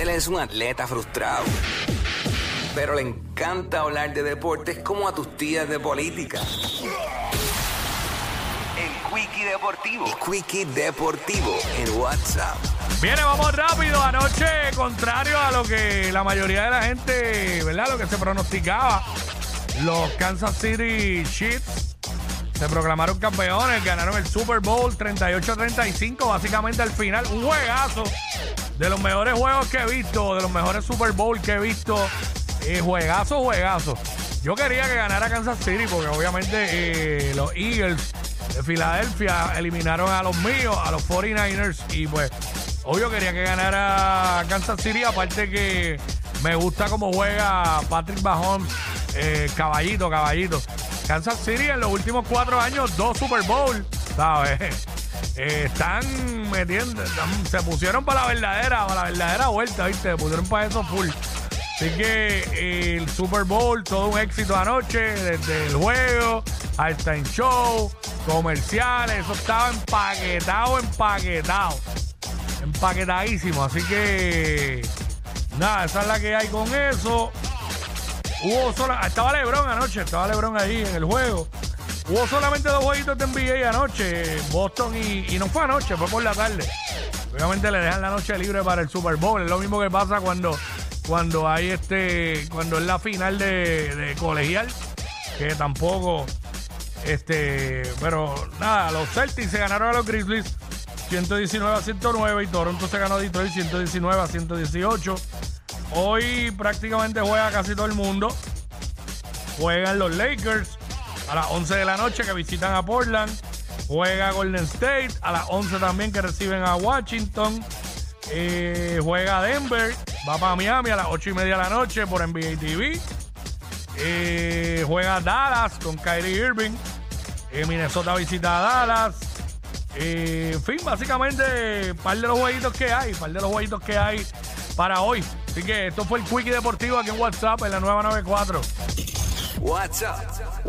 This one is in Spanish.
Él es un atleta frustrado, pero le encanta hablar de deportes como a tus tías de política. El Quickie Deportivo. El Quickie Deportivo en WhatsApp. Viene, vamos rápido. Anoche, contrario a lo que la mayoría de la gente, ¿verdad? Lo que se pronosticaba, los Kansas City Chiefs se proclamaron campeones, ganaron el Super Bowl 38-35, básicamente al final. Un juegazo de los mejores juegos que he visto, de los mejores Super Bowl que he visto. Eh, juegazo, juegazo. Yo quería que ganara Kansas City porque obviamente eh, los Eagles de Filadelfia eliminaron a los míos, a los 49ers y pues obvio quería que ganara Kansas City, aparte que me gusta cómo juega Patrick Mahomes, eh, caballito, caballito. Kansas City en los últimos cuatro años, dos Super Bowl, ¿sabes? Eh, están metiendo, se pusieron para la verdadera, para la verdadera vuelta, ¿viste? Se pusieron para eso full. Así que el Super Bowl, todo un éxito anoche, desde el juego, hasta en show, comerciales, eso estaba empaquetado, empaquetado, empaquetadísimo. Así que, nada, esa es la que hay con eso. Hubo sola, estaba Lebron anoche, estaba Lebron ahí en el juego. Hubo solamente dos jueguitos de NBA anoche, Boston y, no fue anoche, fue por la tarde. Obviamente le dejan la noche libre para el Super Bowl. Es lo mismo que pasa cuando, cuando hay este, cuando es la final de, de colegial, que tampoco, este, pero nada, los Celtics se ganaron a los Grizzlies 119 a 109 y Toronto se ganó a Detroit 119 a 118. Hoy prácticamente juega casi todo el mundo. Juegan los Lakers a las 11 de la noche que visitan a Portland. Juega Golden State a las 11 también que reciben a Washington. Eh, juega Denver. Va para Miami a las 8 y media de la noche por NBA TV. Eh, juega Dallas con Kyrie Irving. Eh, Minnesota visita a Dallas. Eh, en fin, básicamente, par de los jueguitos que hay, par de los jueguitos que hay para hoy. Así que esto fue el Quickie Deportivo aquí en WhatsApp en la nueva 94. WhatsApp.